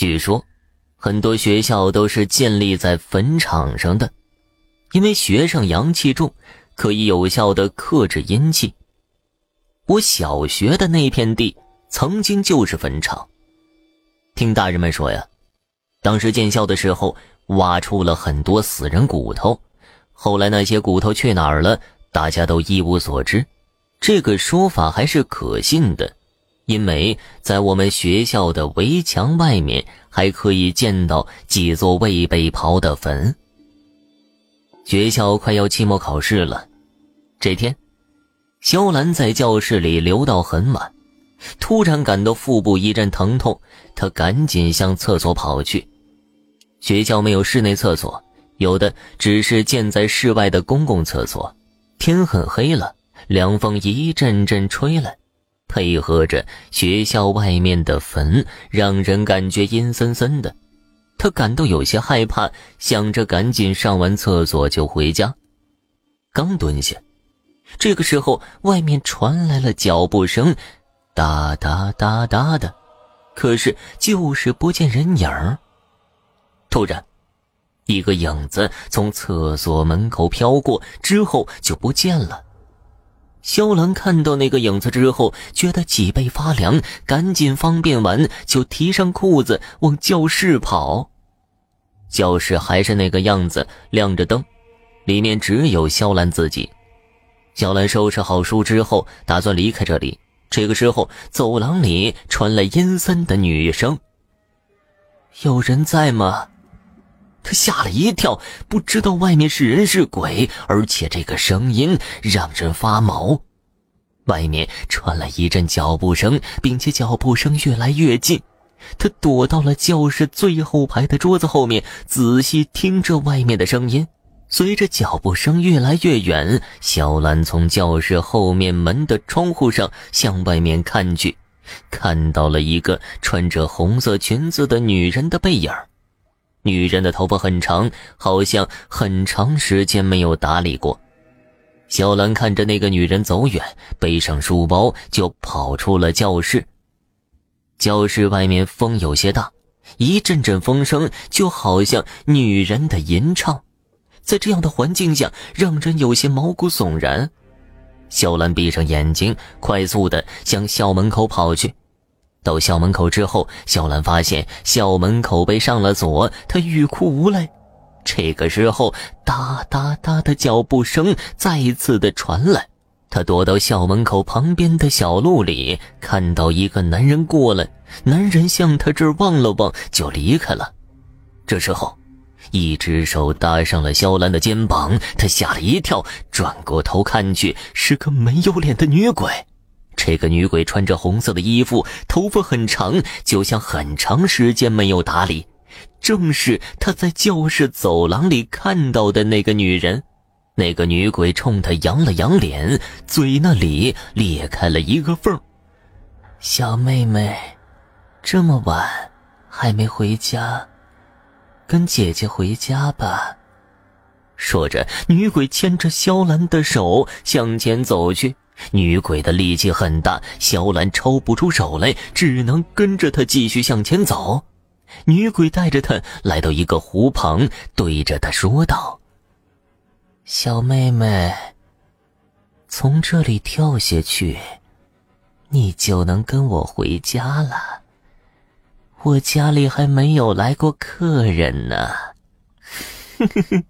据说，很多学校都是建立在坟场上的，因为学生阳气重，可以有效的克制阴气。我小学的那片地曾经就是坟场。听大人们说呀，当时建校的时候挖出了很多死人骨头，后来那些骨头去哪儿了，大家都一无所知。这个说法还是可信的。因为在我们学校的围墙外面，还可以见到几座未被刨的坟。学校快要期末考试了，这天，肖兰在教室里留到很晚，突然感到腹部一阵疼痛，她赶紧向厕所跑去。学校没有室内厕所，有的只是建在室外的公共厕所。天很黑了，凉风一阵阵吹来。配合着学校外面的坟，让人感觉阴森森的。他感到有些害怕，想着赶紧上完厕所就回家。刚蹲下，这个时候外面传来了脚步声，哒哒哒哒的，可是就是不见人影儿。突然，一个影子从厕所门口飘过，之后就不见了。肖兰看到那个影子之后，觉得脊背发凉，赶紧方便完就提上裤子往教室跑。教室还是那个样子，亮着灯，里面只有肖兰自己。肖兰收拾好书之后，打算离开这里。这个时候，走廊里传来阴森的女声：“有人在吗？”他吓了一跳，不知道外面是人是鬼，而且这个声音让人发毛。外面传来一阵脚步声，并且脚步声越来越近。他躲到了教室最后排的桌子后面，仔细听着外面的声音。随着脚步声越来越远，小兰从教室后面门的窗户上向外面看去，看到了一个穿着红色裙子的女人的背影。女人的头发很长，好像很长时间没有打理过。小兰看着那个女人走远，背上书包就跑出了教室。教室外面风有些大，一阵阵风声就好像女人的吟唱，在这样的环境下，让人有些毛骨悚然。小兰闭上眼睛，快速的向校门口跑去。到校门口之后，小兰发现校门口被上了锁，她欲哭无泪。这个时候，哒哒哒的脚步声再次的传来，她躲到校门口旁边的小路里，看到一个男人过来，男人向她这儿望了望，就离开了。这时候，一只手搭上了肖兰的肩膀，她吓了一跳，转过头看去，是个没有脸的女鬼。这个女鬼穿着红色的衣服，头发很长，就像很长时间没有打理。正是他在教室走廊里看到的那个女人。那个女鬼冲他扬了扬脸，嘴那里裂开了一个缝。小妹妹，这么晚还没回家，跟姐姐回家吧。说着，女鬼牵着萧兰的手向前走去。女鬼的力气很大，萧兰抽不出手来，只能跟着她继续向前走。女鬼带着她来到一个湖旁，对着她说道：“小妹妹，从这里跳下去，你就能跟我回家了。我家里还没有来过客人呢。”呵呵呵。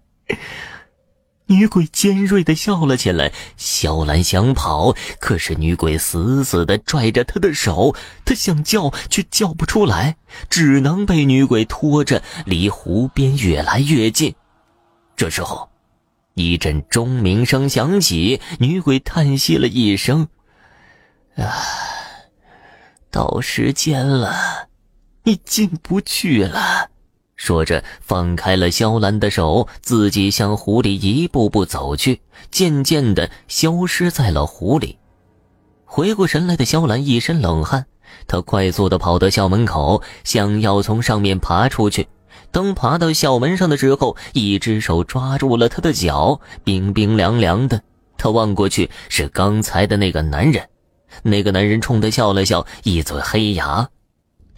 女鬼尖锐的笑了起来。小兰想跑，可是女鬼死死的拽着她的手，她想叫却叫不出来，只能被女鬼拖着离湖边越来越近。这时候，一阵钟鸣声响起，女鬼叹息了一声：“啊，到时间了，你进不去了。”说着，放开了肖兰的手，自己向湖里一步步走去，渐渐的消失在了湖里。回过神来的肖兰一身冷汗，她快速的跑到校门口，想要从上面爬出去。当爬到校门上的时候，一只手抓住了她的脚，冰冰凉凉的。她望过去，是刚才的那个男人。那个男人冲她笑了笑，一嘴黑牙。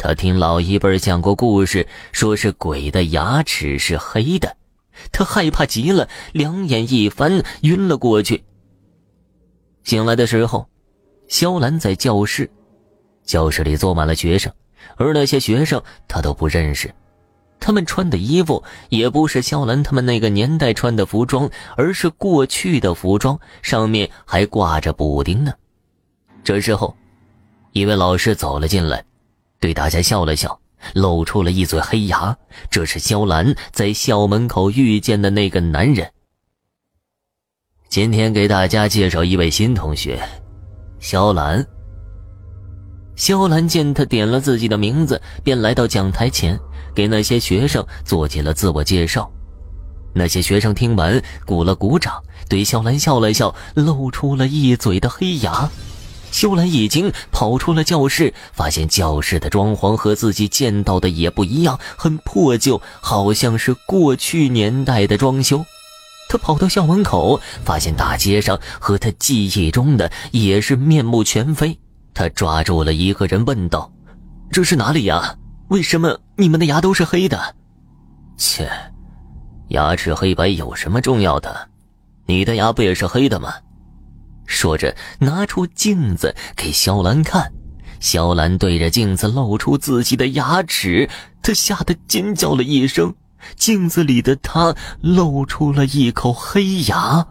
他听老一辈讲过故事，说是鬼的牙齿是黑的，他害怕极了，两眼一翻，晕了过去。醒来的时候，肖兰在教室，教室里坐满了学生，而那些学生他都不认识，他们穿的衣服也不是肖兰他们那个年代穿的服装，而是过去的服装，上面还挂着补丁呢。这时候，一位老师走了进来。对大家笑了笑，露出了一嘴黑牙。这是肖兰在校门口遇见的那个男人。今天给大家介绍一位新同学，肖兰。肖兰见他点了自己的名字，便来到讲台前，给那些学生做起了自我介绍。那些学生听完，鼓了鼓掌，对肖兰笑了笑，露出了一嘴的黑牙。修兰已经，跑出了教室，发现教室的装潢和自己见到的也不一样，很破旧，好像是过去年代的装修。他跑到校门口，发现大街上和他记忆中的也是面目全非。他抓住了一个人，问道：“这是哪里呀？为什么你们的牙都是黑的？”切，牙齿黑白有什么重要的？你的牙不也是黑的吗？说着，拿出镜子给肖兰看。肖兰对着镜子露出自己的牙齿，她吓得尖叫了一声。镜子里的她露出了一口黑牙。